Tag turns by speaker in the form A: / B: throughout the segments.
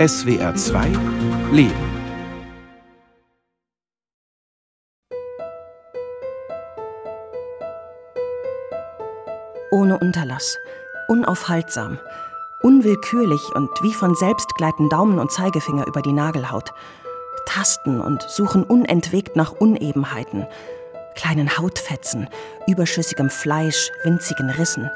A: SWR 2 Leben.
B: Ohne Unterlass, unaufhaltsam, unwillkürlich und wie von selbst gleiten Daumen und Zeigefinger über die Nagelhaut, tasten und suchen unentwegt nach Unebenheiten, kleinen Hautfetzen, überschüssigem Fleisch, winzigen Rissen.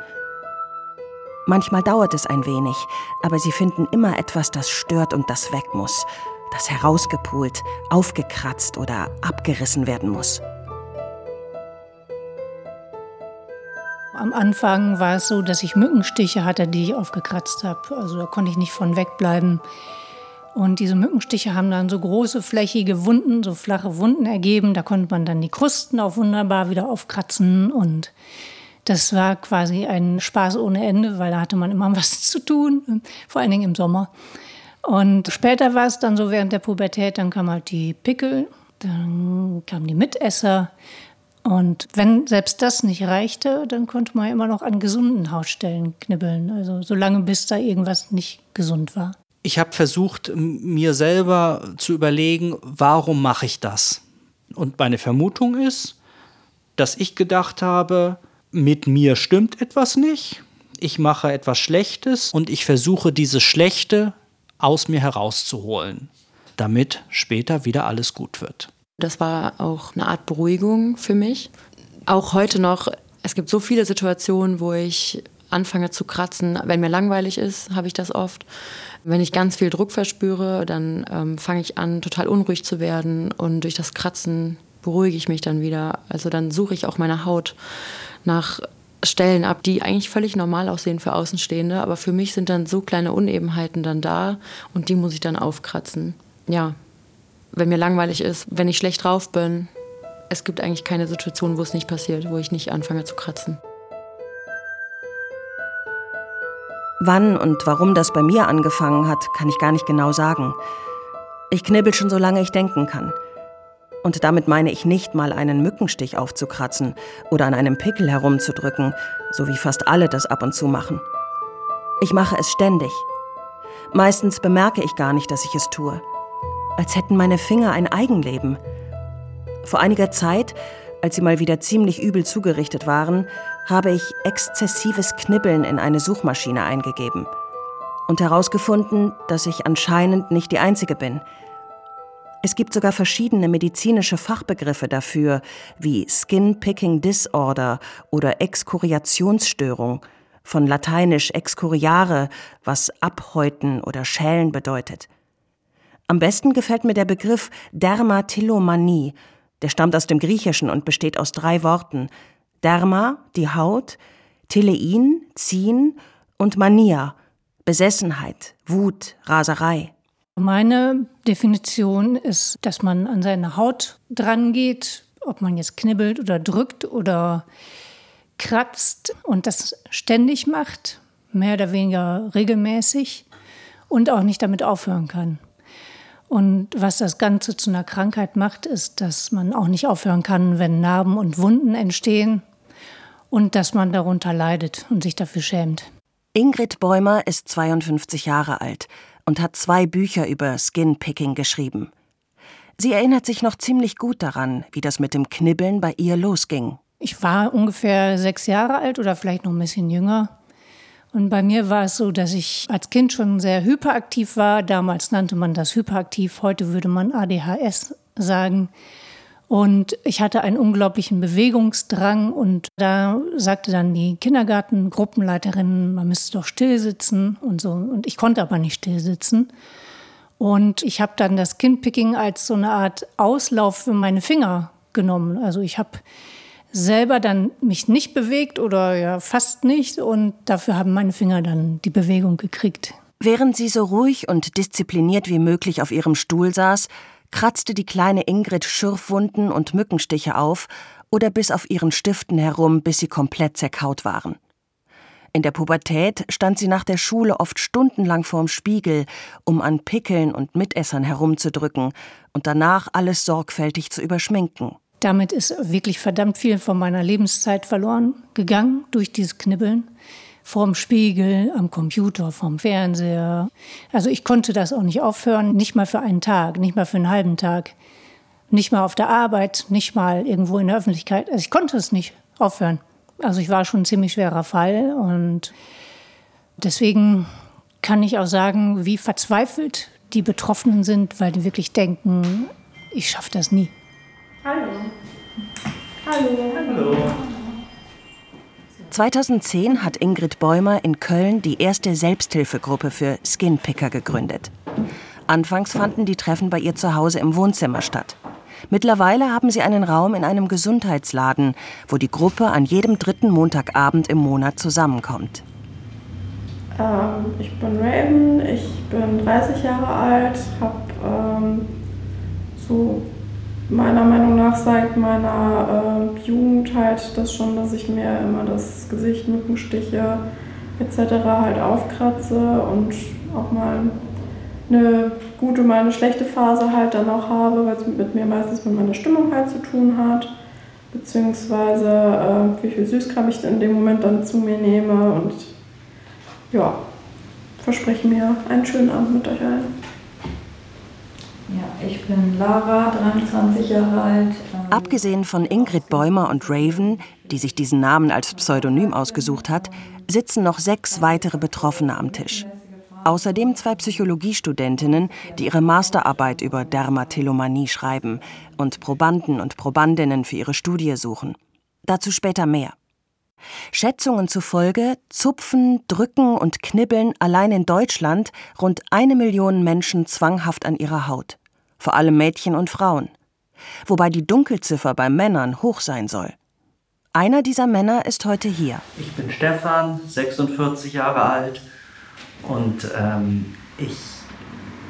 B: Manchmal dauert es ein wenig, aber sie finden immer etwas, das stört und das weg muss, das herausgepult, aufgekratzt oder abgerissen werden muss.
C: Am Anfang war es so, dass ich Mückenstiche hatte, die ich aufgekratzt habe. Also da konnte ich nicht von wegbleiben. Und diese Mückenstiche haben dann so große flächige Wunden, so flache Wunden ergeben. Da konnte man dann die Krusten auch wunderbar wieder aufkratzen. Und das war quasi ein Spaß ohne Ende, weil da hatte man immer was zu tun, vor allen Dingen im Sommer. Und später war es dann so während der Pubertät, dann kam halt die Pickel, dann kamen die Mitesser. Und wenn selbst das nicht reichte, dann konnte man immer noch an gesunden Hautstellen knibbeln. Also solange bis da irgendwas nicht gesund war.
D: Ich habe versucht, mir selber zu überlegen, warum mache ich das? Und meine Vermutung ist, dass ich gedacht habe, mit mir stimmt etwas nicht, ich mache etwas Schlechtes und ich versuche dieses Schlechte aus mir herauszuholen, damit später wieder alles gut wird.
E: Das war auch eine Art Beruhigung für mich. Auch heute noch, es gibt so viele Situationen, wo ich anfange zu kratzen. Wenn mir langweilig ist, habe ich das oft. Wenn ich ganz viel Druck verspüre, dann ähm, fange ich an, total unruhig zu werden und durch das Kratzen beruhige ich mich dann wieder. Also dann suche ich auch meine Haut nach Stellen ab, die eigentlich völlig normal aussehen für Außenstehende, aber für mich sind dann so kleine Unebenheiten dann da und die muss ich dann aufkratzen. Ja, wenn mir langweilig ist, wenn ich schlecht drauf bin, es gibt eigentlich keine Situation, wo es nicht passiert, wo ich nicht anfange zu kratzen.
B: Wann und warum das bei mir angefangen hat, kann ich gar nicht genau sagen. Ich knibbel schon so lange ich denken kann. Und damit meine ich nicht mal einen Mückenstich aufzukratzen oder an einem Pickel herumzudrücken, so wie fast alle das ab und zu machen. Ich mache es ständig. Meistens bemerke ich gar nicht, dass ich es tue als hätten meine Finger ein Eigenleben. Vor einiger Zeit, als sie mal wieder ziemlich übel zugerichtet waren, habe ich exzessives Knibbeln in eine Suchmaschine eingegeben und herausgefunden, dass ich anscheinend nicht die Einzige bin. Es gibt sogar verschiedene medizinische Fachbegriffe dafür, wie Skin Picking Disorder oder Exkuriationsstörung, von lateinisch excoriare, was abhäuten oder schälen bedeutet. Am besten gefällt mir der Begriff Dermatillomanie. Der stammt aus dem Griechischen und besteht aus drei Worten. Derma, die Haut, Telein, ziehen und Mania, Besessenheit, Wut, Raserei.
C: Meine Definition ist, dass man an seine Haut drangeht, ob man jetzt knibbelt oder drückt oder kratzt und das ständig macht, mehr oder weniger regelmäßig und auch nicht damit aufhören kann. Und was das Ganze zu einer Krankheit macht, ist, dass man auch nicht aufhören kann, wenn Narben und Wunden entstehen und dass man darunter leidet und sich dafür schämt.
B: Ingrid Bäumer ist 52 Jahre alt und hat zwei Bücher über Skinpicking geschrieben. Sie erinnert sich noch ziemlich gut daran, wie das mit dem Knibbeln bei ihr losging.
C: Ich war ungefähr sechs Jahre alt oder vielleicht noch ein bisschen jünger. Und bei mir war es so, dass ich als Kind schon sehr hyperaktiv war. Damals nannte man das hyperaktiv, heute würde man ADHS sagen. Und ich hatte einen unglaublichen Bewegungsdrang und da sagte dann die Kindergartengruppenleiterin, man müsste doch still sitzen und so. Und ich konnte aber nicht still sitzen. Und ich habe dann das Kindpicking als so eine Art Auslauf für meine Finger genommen. Also ich habe selber dann mich nicht bewegt oder ja fast nicht und dafür haben meine Finger dann die Bewegung gekriegt.
B: Während sie so ruhig und diszipliniert wie möglich auf ihrem Stuhl saß, kratzte die kleine Ingrid Schürfwunden und Mückenstiche auf oder bis auf ihren Stiften herum, bis sie komplett zerkaut waren. In der Pubertät stand sie nach der Schule oft stundenlang vorm Spiegel, um an Pickeln und Mitessern herumzudrücken und danach alles sorgfältig zu überschminken.
C: Damit ist wirklich verdammt viel von meiner Lebenszeit verloren gegangen durch dieses Knibbeln, vorm Spiegel, am Computer, vorm Fernseher. Also ich konnte das auch nicht aufhören, nicht mal für einen Tag, nicht mal für einen halben Tag, nicht mal auf der Arbeit, nicht mal irgendwo in der Öffentlichkeit. Also ich konnte es nicht aufhören. Also ich war schon ein ziemlich schwerer Fall und deswegen kann ich auch sagen, wie verzweifelt die Betroffenen sind, weil die wirklich denken, ich schaffe das nie.
F: Hallo. Hallo.
B: Hallo. 2010 hat Ingrid Bäumer in Köln die erste Selbsthilfegruppe für Skinpicker gegründet. Anfangs fanden die Treffen bei ihr zu Hause im Wohnzimmer statt. Mittlerweile haben sie einen Raum in einem Gesundheitsladen, wo die Gruppe an jedem dritten Montagabend im Monat zusammenkommt.
F: Ähm, ich bin Raven, ich bin 30 Jahre alt, habe ähm, so meiner Meinung nach seit meiner äh, Jugend halt das schon, dass ich mir immer das Gesicht, Mückenstiche etc. halt aufkratze und auch mal eine gute, mal eine schlechte Phase halt dann auch habe, weil es mit mir meistens mit meiner Stimmung halt zu tun hat, beziehungsweise äh, wie viel Süßkram ich in dem Moment dann zu mir nehme und ja, verspreche mir einen schönen Abend mit euch allen.
G: Ja, ich bin Lara, 23 Jahre alt.
B: Abgesehen von Ingrid Bäumer und Raven, die sich diesen Namen als Pseudonym ausgesucht hat, sitzen noch sechs weitere Betroffene am Tisch. Außerdem zwei Psychologiestudentinnen, die ihre Masterarbeit über Dermatillomanie schreiben und Probanden und Probandinnen für ihre Studie suchen. Dazu später mehr. Schätzungen zufolge zupfen, drücken und knibbeln allein in Deutschland rund eine Million Menschen zwanghaft an ihrer Haut vor allem Mädchen und Frauen, wobei die Dunkelziffer bei Männern hoch sein soll. Einer dieser Männer ist heute hier.
H: Ich bin Stefan, 46 Jahre alt und ähm, ich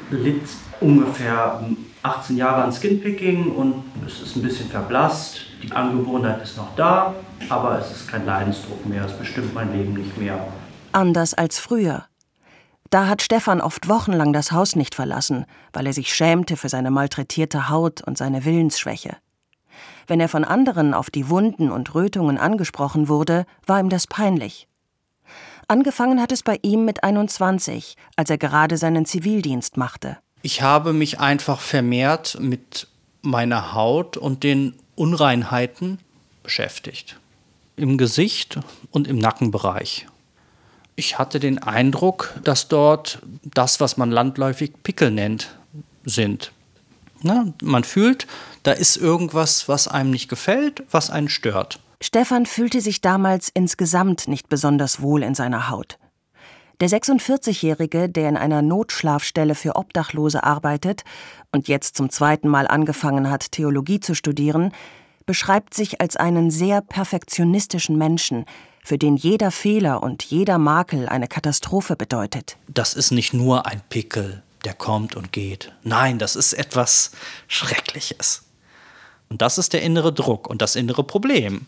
H: litt ungefähr 18 Jahre an Skinpicking und es ist ein bisschen verblasst. Die Angewohnheit ist noch da, aber es ist kein Leidensdruck mehr. Es bestimmt mein Leben nicht mehr.
B: Anders als früher. Da hat Stefan oft wochenlang das Haus nicht verlassen, weil er sich schämte für seine malträtierte Haut und seine Willensschwäche. Wenn er von anderen auf die Wunden und Rötungen angesprochen wurde, war ihm das peinlich. Angefangen hat es bei ihm mit 21, als er gerade seinen Zivildienst machte.
D: Ich habe mich einfach vermehrt mit meiner Haut und den Unreinheiten beschäftigt. Im Gesicht und im Nackenbereich. Ich hatte den Eindruck, dass dort das, was man landläufig Pickel nennt, sind. Na, man fühlt, da ist irgendwas, was einem nicht gefällt, was einen stört.
B: Stefan fühlte sich damals insgesamt nicht besonders wohl in seiner Haut. Der 46-Jährige, der in einer Notschlafstelle für Obdachlose arbeitet und jetzt zum zweiten Mal angefangen hat, Theologie zu studieren, beschreibt sich als einen sehr perfektionistischen Menschen, für den jeder Fehler und jeder Makel eine Katastrophe bedeutet.
D: Das ist nicht nur ein Pickel, der kommt und geht. Nein, das ist etwas Schreckliches. Und das ist der innere Druck und das innere Problem.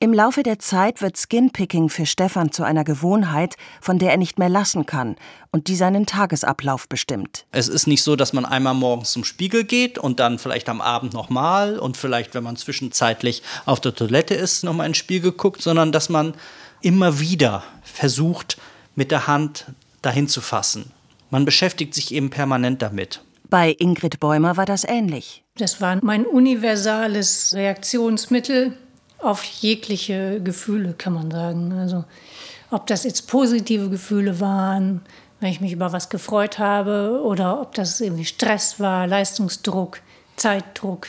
B: Im Laufe der Zeit wird Skinpicking für Stefan zu einer Gewohnheit, von der er nicht mehr lassen kann und die seinen Tagesablauf bestimmt.
D: Es ist nicht so, dass man einmal morgens zum Spiegel geht und dann vielleicht am Abend nochmal und vielleicht, wenn man zwischenzeitlich auf der Toilette ist, nochmal ins Spiegel guckt, sondern dass man immer wieder versucht, mit der Hand dahin zu fassen. Man beschäftigt sich eben permanent damit.
B: Bei Ingrid Bäumer war das ähnlich.
C: Das war mein universales Reaktionsmittel auf jegliche Gefühle, kann man sagen. Also ob das jetzt positive Gefühle waren, wenn ich mich über was gefreut habe, oder ob das irgendwie Stress war, Leistungsdruck, Zeitdruck.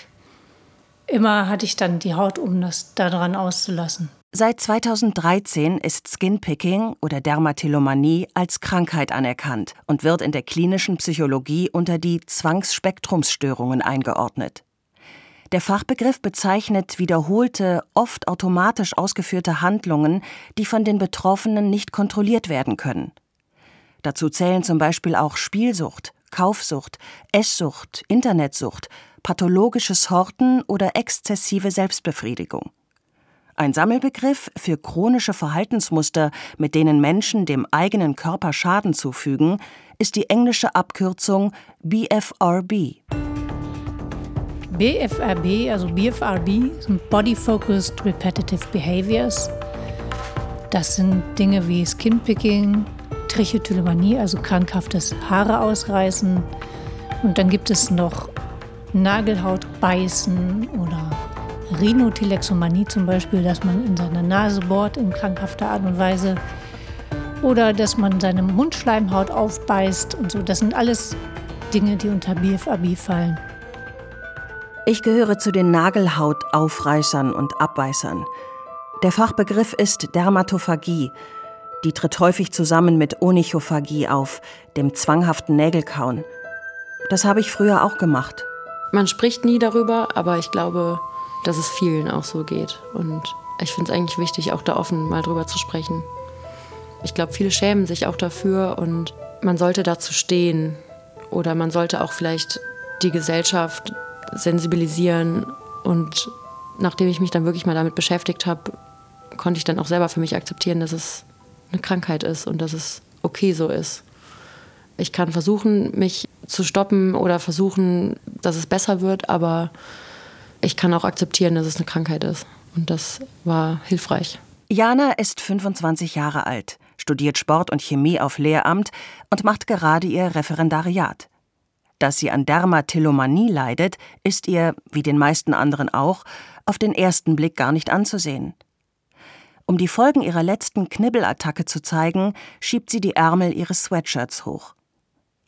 C: Immer hatte ich dann die Haut, um das daran auszulassen.
B: Seit 2013 ist Skinpicking oder Dermatillomanie als Krankheit anerkannt und wird in der klinischen Psychologie unter die Zwangsspektrumsstörungen eingeordnet. Der Fachbegriff bezeichnet wiederholte, oft automatisch ausgeführte Handlungen, die von den Betroffenen nicht kontrolliert werden können. Dazu zählen zum Beispiel auch Spielsucht, Kaufsucht, Esssucht, Internetsucht, pathologisches Horten oder exzessive Selbstbefriedigung. Ein Sammelbegriff für chronische Verhaltensmuster, mit denen Menschen dem eigenen Körper Schaden zufügen, ist die englische Abkürzung BFRB.
C: BFRB, also BFRB, sind Body Focused Repetitive Behaviors. Das sind Dinge wie Skinpicking, Trichotillomanie, also krankhaftes Haare ausreißen. Und dann gibt es noch Nagelhaut beißen oder Rhinotilexomanie zum Beispiel, dass man in seiner Nase bohrt in krankhafter Art und Weise. Oder dass man seine Mundschleimhaut aufbeißt und so. Das sind alles Dinge, die unter BFAB fallen.
B: Ich gehöre zu den Nagelhautaufreißern und Abbeißern. Der Fachbegriff ist Dermatophagie. Die tritt häufig zusammen mit Onychophagie auf, dem zwanghaften Nägelkauen. Das habe ich früher auch gemacht.
E: Man spricht nie darüber, aber ich glaube, dass es vielen auch so geht. Und ich finde es eigentlich wichtig, auch da offen mal drüber zu sprechen. Ich glaube, viele schämen sich auch dafür und man sollte dazu stehen. Oder man sollte auch vielleicht die Gesellschaft sensibilisieren. Und nachdem ich mich dann wirklich mal damit beschäftigt habe, konnte ich dann auch selber für mich akzeptieren, dass es eine Krankheit ist und dass es okay so ist. Ich kann versuchen, mich zu stoppen oder versuchen, dass es besser wird, aber ich kann auch akzeptieren, dass es eine Krankheit ist. Und das war hilfreich.
B: Jana ist 25 Jahre alt, studiert Sport und Chemie auf Lehramt und macht gerade ihr Referendariat. Dass sie an Dermatillomanie leidet, ist ihr, wie den meisten anderen auch, auf den ersten Blick gar nicht anzusehen. Um die Folgen ihrer letzten Knibbelattacke zu zeigen, schiebt sie die Ärmel ihres Sweatshirts hoch.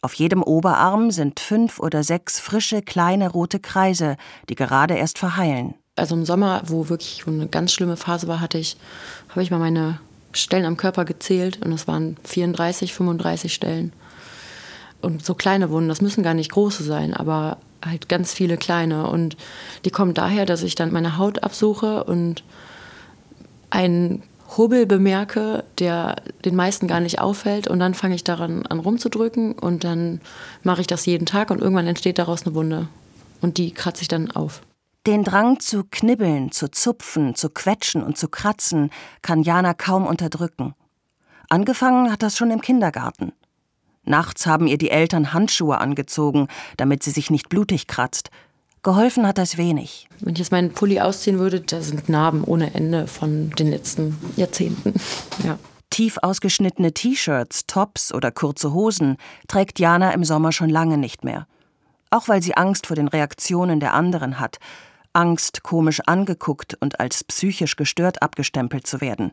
B: Auf jedem Oberarm sind fünf oder sechs frische kleine rote Kreise, die gerade erst verheilen.
E: Also im Sommer, wo wirklich eine ganz schlimme Phase war, hatte ich, habe ich mal meine Stellen am Körper gezählt und es waren 34, 35 Stellen. Und so kleine Wunden, das müssen gar nicht große sein, aber halt ganz viele kleine. Und die kommen daher, dass ich dann meine Haut absuche und einen Hubbel bemerke, der den meisten gar nicht auffällt und dann fange ich daran an rumzudrücken und dann mache ich das jeden Tag und irgendwann entsteht daraus eine Wunde und die kratze ich dann auf.
B: Den Drang zu knibbeln, zu zupfen, zu quetschen und zu kratzen kann Jana kaum unterdrücken. Angefangen hat das schon im Kindergarten. Nachts haben ihr die Eltern Handschuhe angezogen, damit sie sich nicht blutig kratzt, Geholfen hat das wenig.
E: Wenn ich jetzt meinen Pulli ausziehen würde, da sind Narben ohne Ende von den letzten Jahrzehnten. Ja.
B: Tief ausgeschnittene T-Shirts, Tops oder kurze Hosen trägt Jana im Sommer schon lange nicht mehr. Auch weil sie Angst vor den Reaktionen der anderen hat. Angst, komisch angeguckt und als psychisch gestört abgestempelt zu werden.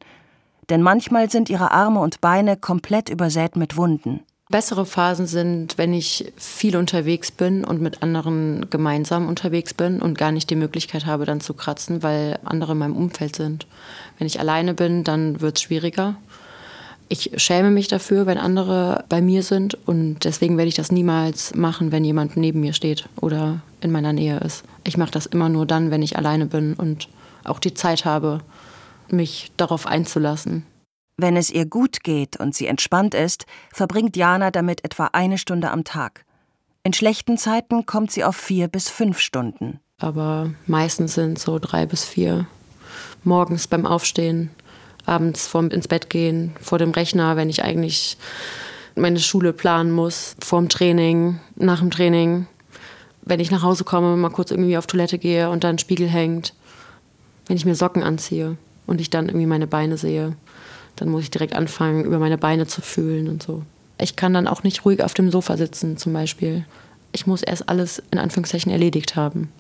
B: Denn manchmal sind ihre Arme und Beine komplett übersät mit Wunden.
E: Bessere Phasen sind, wenn ich viel unterwegs bin und mit anderen gemeinsam unterwegs bin und gar nicht die Möglichkeit habe, dann zu kratzen, weil andere in meinem Umfeld sind. Wenn ich alleine bin, dann wird es schwieriger. Ich schäme mich dafür, wenn andere bei mir sind und deswegen werde ich das niemals machen, wenn jemand neben mir steht oder in meiner Nähe ist. Ich mache das immer nur dann, wenn ich alleine bin und auch die Zeit habe, mich darauf einzulassen.
B: Wenn es ihr gut geht und sie entspannt ist, verbringt Jana damit etwa eine Stunde am Tag. In schlechten Zeiten kommt sie auf vier bis fünf Stunden.
E: Aber meistens sind so drei bis vier. Morgens beim Aufstehen, abends vorm ins Bett gehen, vor dem Rechner, wenn ich eigentlich meine Schule planen muss, vorm Training, nach dem Training. Wenn ich nach Hause komme, mal kurz irgendwie auf Toilette gehe und dann Spiegel hängt. Wenn ich mir Socken anziehe und ich dann irgendwie meine Beine sehe dann muss ich direkt anfangen, über meine Beine zu fühlen und so. Ich kann dann auch nicht ruhig auf dem Sofa sitzen, zum Beispiel. Ich muss erst alles in Anführungszeichen erledigt haben.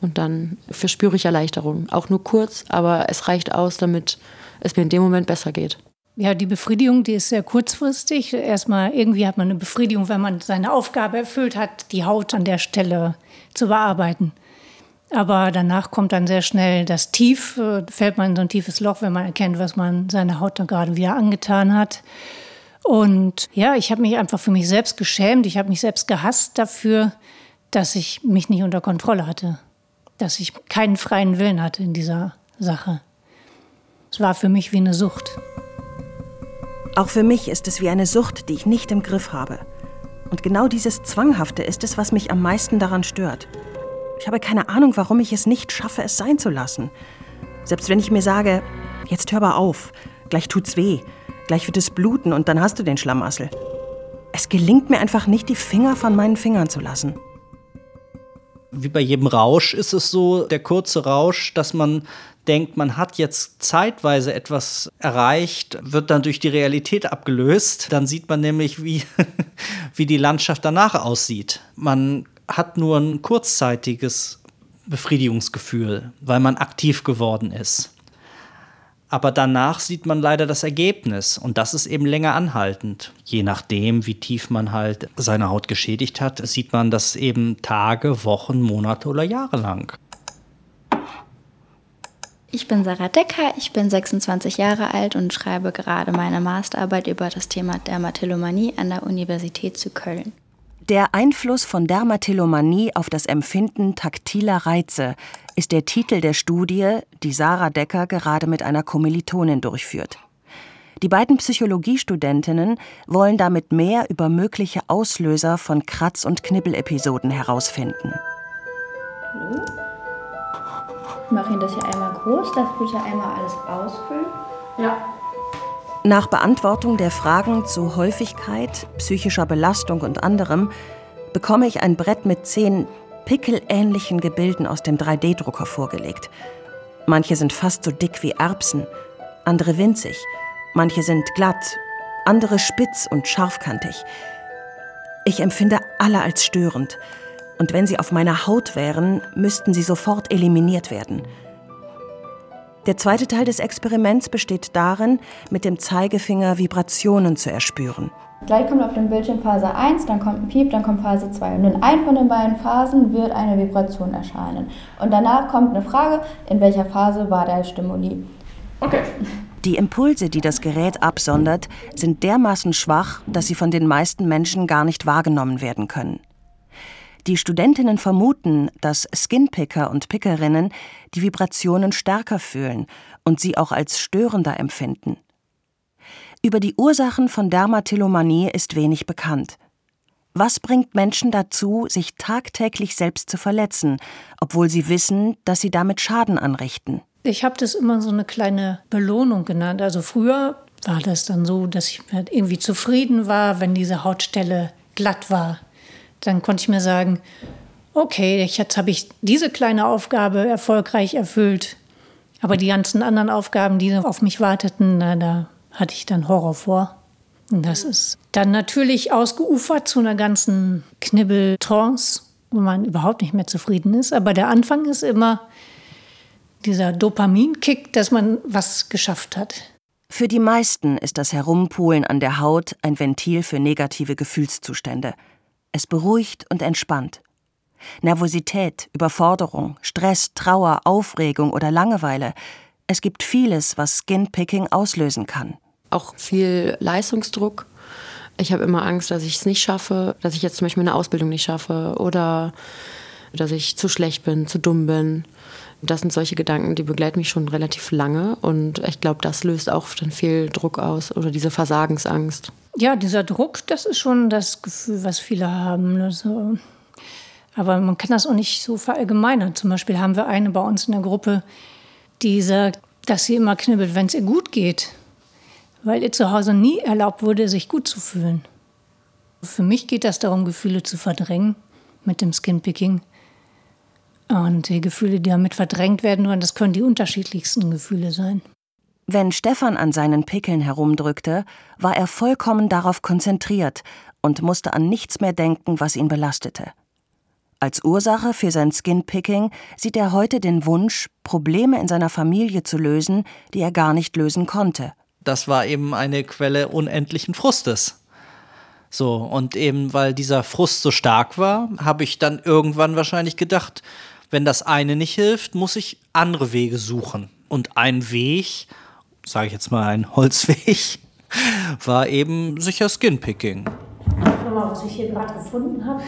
E: Und dann verspüre ich Erleichterung. Auch nur kurz, aber es reicht aus, damit es mir in dem Moment besser geht.
C: Ja, die Befriedigung, die ist sehr kurzfristig. Erstmal irgendwie hat man eine Befriedigung, wenn man seine Aufgabe erfüllt hat, die Haut an der Stelle zu bearbeiten. Aber danach kommt dann sehr schnell das Tief, äh, fällt man in so ein tiefes Loch, wenn man erkennt, was man seiner Haut dann gerade wieder angetan hat. Und ja, ich habe mich einfach für mich selbst geschämt. Ich habe mich selbst gehasst dafür, dass ich mich nicht unter Kontrolle hatte. Dass ich keinen freien Willen hatte in dieser Sache. Es war für mich wie eine Sucht.
B: Auch für mich ist es wie eine Sucht, die ich nicht im Griff habe. Und genau dieses Zwanghafte ist es, was mich am meisten daran stört. Ich habe keine Ahnung, warum ich es nicht schaffe, es sein zu lassen. Selbst wenn ich mir sage, jetzt hör mal auf, gleich tut's weh, gleich wird es bluten und dann hast du den Schlamassel. Es gelingt mir einfach nicht, die Finger von meinen Fingern zu lassen.
D: Wie bei jedem Rausch ist es so, der kurze Rausch, dass man denkt, man hat jetzt zeitweise etwas erreicht, wird dann durch die Realität abgelöst. Dann sieht man nämlich, wie, wie die Landschaft danach aussieht. Man hat nur ein kurzzeitiges Befriedigungsgefühl, weil man aktiv geworden ist. Aber danach sieht man leider das Ergebnis und das ist eben länger anhaltend. Je nachdem, wie tief man halt seine Haut geschädigt hat, sieht man das eben Tage, Wochen, Monate oder Jahre lang.
I: Ich bin Sarah Decker, ich bin 26 Jahre alt und schreibe gerade meine Masterarbeit über das Thema Dermatillomanie an der Universität zu Köln.
B: Der Einfluss von Dermatillomanie auf das Empfinden taktiler Reize ist der Titel der Studie, die Sarah Decker gerade mit einer Kommilitonin durchführt. Die beiden Psychologiestudentinnen wollen damit mehr über mögliche Auslöser von Kratz- und Knibbelepisoden herausfinden.
I: Hallo? Ich mache Ihnen das hier einmal groß, das bitte einmal alles ausfüllen.
F: Ja.
B: Nach Beantwortung der Fragen zu Häufigkeit, psychischer Belastung und anderem bekomme ich ein Brett mit zehn pickelähnlichen Gebilden aus dem 3D-Drucker vorgelegt. Manche sind fast so dick wie Erbsen, andere winzig, manche sind glatt, andere spitz und scharfkantig. Ich empfinde alle als störend und wenn sie auf meiner Haut wären, müssten sie sofort eliminiert werden. Der zweite Teil des Experiments besteht darin, mit dem Zeigefinger Vibrationen zu erspüren.
I: Gleich kommt auf dem Bildschirm Phase 1, dann kommt ein Piep, dann kommt Phase 2. Und in einer von den beiden Phasen wird eine Vibration erscheinen. Und danach kommt eine Frage, in welcher Phase war der Stimuli.
F: Okay.
B: Die Impulse, die das Gerät absondert, sind dermaßen schwach, dass sie von den meisten Menschen gar nicht wahrgenommen werden können. Die Studentinnen vermuten, dass Skinpicker und Pickerinnen die Vibrationen stärker fühlen und sie auch als störender empfinden. Über die Ursachen von Dermatillomanie ist wenig bekannt. Was bringt Menschen dazu, sich tagtäglich selbst zu verletzen, obwohl sie wissen, dass sie damit Schaden anrichten?
C: Ich habe das immer so eine kleine Belohnung genannt. Also früher war das dann so, dass ich irgendwie zufrieden war, wenn diese Hautstelle glatt war dann konnte ich mir sagen, okay, jetzt habe ich diese kleine Aufgabe erfolgreich erfüllt. Aber die ganzen anderen Aufgaben, die auf mich warteten, na, da hatte ich dann Horror vor. Und das ist dann natürlich ausgeufert zu einer ganzen Knibbeltrance, wo man überhaupt nicht mehr zufrieden ist. Aber der Anfang ist immer dieser Dopaminkick, dass man was geschafft hat.
B: Für die meisten ist das Herumpulen an der Haut ein Ventil für negative Gefühlszustände. Es beruhigt und entspannt. Nervosität, Überforderung, Stress, Trauer, Aufregung oder Langeweile. Es gibt vieles, was Skinpicking auslösen kann.
E: Auch viel Leistungsdruck. Ich habe immer Angst, dass ich es nicht schaffe, dass ich jetzt zum Beispiel eine Ausbildung nicht schaffe oder dass ich zu schlecht bin, zu dumm bin. Das sind solche Gedanken, die begleiten mich schon relativ lange und ich glaube, das löst auch dann viel Druck aus oder diese Versagensangst.
C: Ja, dieser Druck, das ist schon das Gefühl, was viele haben. Also, aber man kann das auch nicht so verallgemeinern. Zum Beispiel haben wir eine bei uns in der Gruppe, die sagt, dass sie immer knibbelt, wenn es ihr gut geht, weil ihr zu Hause nie erlaubt wurde, sich gut zu fühlen. Für mich geht das darum, Gefühle zu verdrängen mit dem Skinpicking. Und die Gefühle, die damit verdrängt werden, und das können die unterschiedlichsten Gefühle sein.
B: Wenn Stefan an seinen Pickeln herumdrückte, war er vollkommen darauf konzentriert und musste an nichts mehr denken, was ihn belastete. Als Ursache für sein Skinpicking sieht er heute den Wunsch, Probleme in seiner Familie zu lösen, die er gar nicht lösen konnte.
D: Das war eben eine Quelle unendlichen Frustes. So, und eben weil dieser Frust so stark war, habe ich dann irgendwann wahrscheinlich gedacht, wenn das eine nicht hilft, muss ich andere Wege suchen. Und ein Weg, sage ich jetzt mal ein Holzweg, war eben sicher Skinpicking.
C: Schau mal, was ich hier gerade gefunden habe.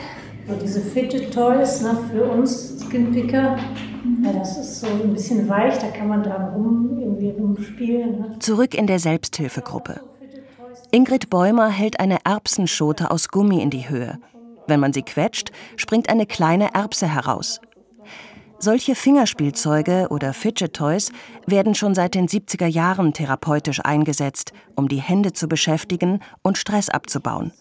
C: So diese Fidget Toys ne, für uns Skinpicker. Ja, das ist so ein bisschen weich, da kann man dran rum, irgendwie rumspielen. Ne?
B: Zurück in der Selbsthilfegruppe. Ingrid Bäumer hält eine Erbsenschote aus Gummi in die Höhe. Wenn man sie quetscht, springt eine kleine Erbse heraus. Solche Fingerspielzeuge oder Fidget Toys werden schon seit den 70er Jahren therapeutisch eingesetzt, um die Hände zu beschäftigen und Stress abzubauen.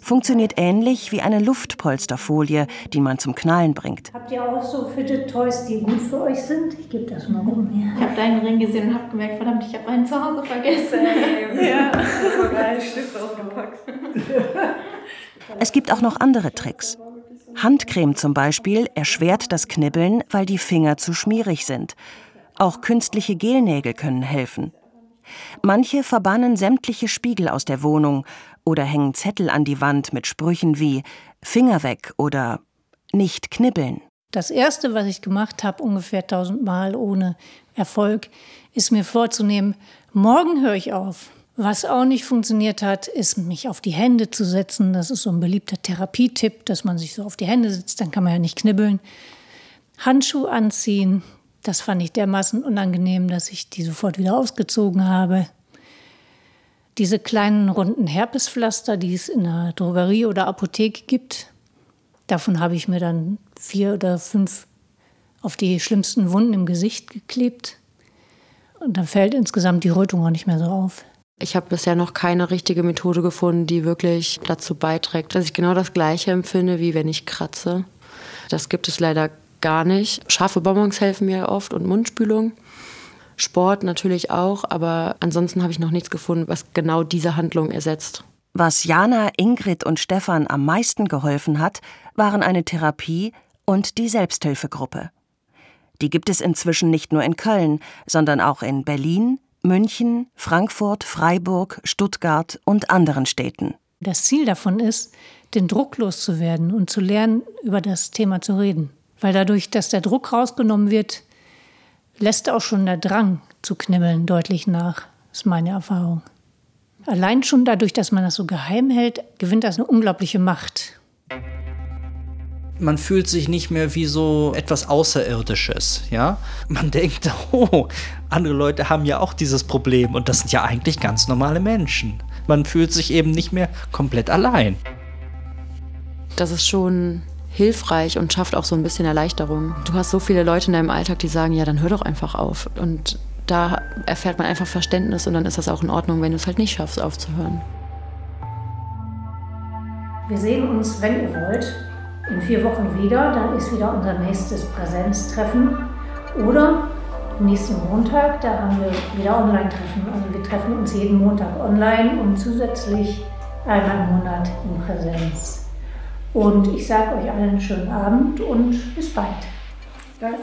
B: funktioniert ähnlich wie eine Luftpolsterfolie, die man zum Knallen bringt.
J: Habt ihr auch so Fidget Toys, die gut für euch sind? Ich gebe das mal rum hier.
F: Ich habe deinen Ring gesehen und habe gemerkt, verdammt, ich habe meinen zu Hause vergessen. ja, das war geil, Stift ausgepackt.
B: Es gibt auch noch andere Tricks. Handcreme zum Beispiel erschwert das Knibbeln, weil die Finger zu schmierig sind. Auch künstliche Gelnägel können helfen. Manche verbannen sämtliche Spiegel aus der Wohnung oder hängen Zettel an die Wand mit Sprüchen wie Finger weg oder nicht knibbeln.
C: Das erste, was ich gemacht habe, ungefähr tausendmal ohne Erfolg, ist mir vorzunehmen, morgen höre ich auf. Was auch nicht funktioniert hat, ist mich auf die Hände zu setzen. Das ist so ein beliebter Therapietipp, dass man sich so auf die Hände setzt, dann kann man ja nicht knibbeln. Handschuh anziehen, das fand ich dermaßen unangenehm, dass ich die sofort wieder ausgezogen habe. Diese kleinen runden Herpespflaster, die es in der Drogerie oder Apotheke gibt, davon habe ich mir dann vier oder fünf auf die schlimmsten Wunden im Gesicht geklebt. Und dann fällt insgesamt die Rötung auch nicht mehr so auf.
E: Ich habe bisher noch keine richtige Methode gefunden, die wirklich dazu beiträgt, dass ich genau das Gleiche empfinde, wie wenn ich kratze. Das gibt es leider gar nicht. Scharfe Bonbons helfen mir oft und Mundspülung. Sport natürlich auch, aber ansonsten habe ich noch nichts gefunden, was genau diese Handlung ersetzt.
B: Was Jana, Ingrid und Stefan am meisten geholfen hat, waren eine Therapie und die Selbsthilfegruppe. Die gibt es inzwischen nicht nur in Köln, sondern auch in Berlin, München, Frankfurt, Freiburg, Stuttgart und anderen Städten.
C: Das Ziel davon ist, den Druck loszuwerden und zu lernen, über das Thema zu reden. Weil dadurch, dass der Druck rausgenommen wird, lässt auch schon der Drang zu knibbeln deutlich nach, ist meine Erfahrung. Allein schon dadurch, dass man das so geheim hält, gewinnt das eine unglaubliche Macht
D: man fühlt sich nicht mehr wie so etwas Außerirdisches, ja. Man denkt, oh, andere Leute haben ja auch dieses Problem und das sind ja eigentlich ganz normale Menschen. Man fühlt sich eben nicht mehr komplett allein.
E: Das ist schon hilfreich und schafft auch so ein bisschen Erleichterung. Du hast so viele Leute in deinem Alltag, die sagen, ja, dann hör doch einfach auf. Und da erfährt man einfach Verständnis und dann ist das auch in Ordnung, wenn du es halt nicht schaffst, aufzuhören.
J: Wir sehen uns, wenn ihr wollt, in vier Wochen wieder. Dann ist wieder unser nächstes Präsenztreffen. Oder nächsten Montag, da haben wir wieder Online-Treffen. Also wir treffen uns jeden Montag online und zusätzlich einmal im Monat in Präsenz. Und ich sage euch allen einen schönen Abend und bis bald.
F: Danke.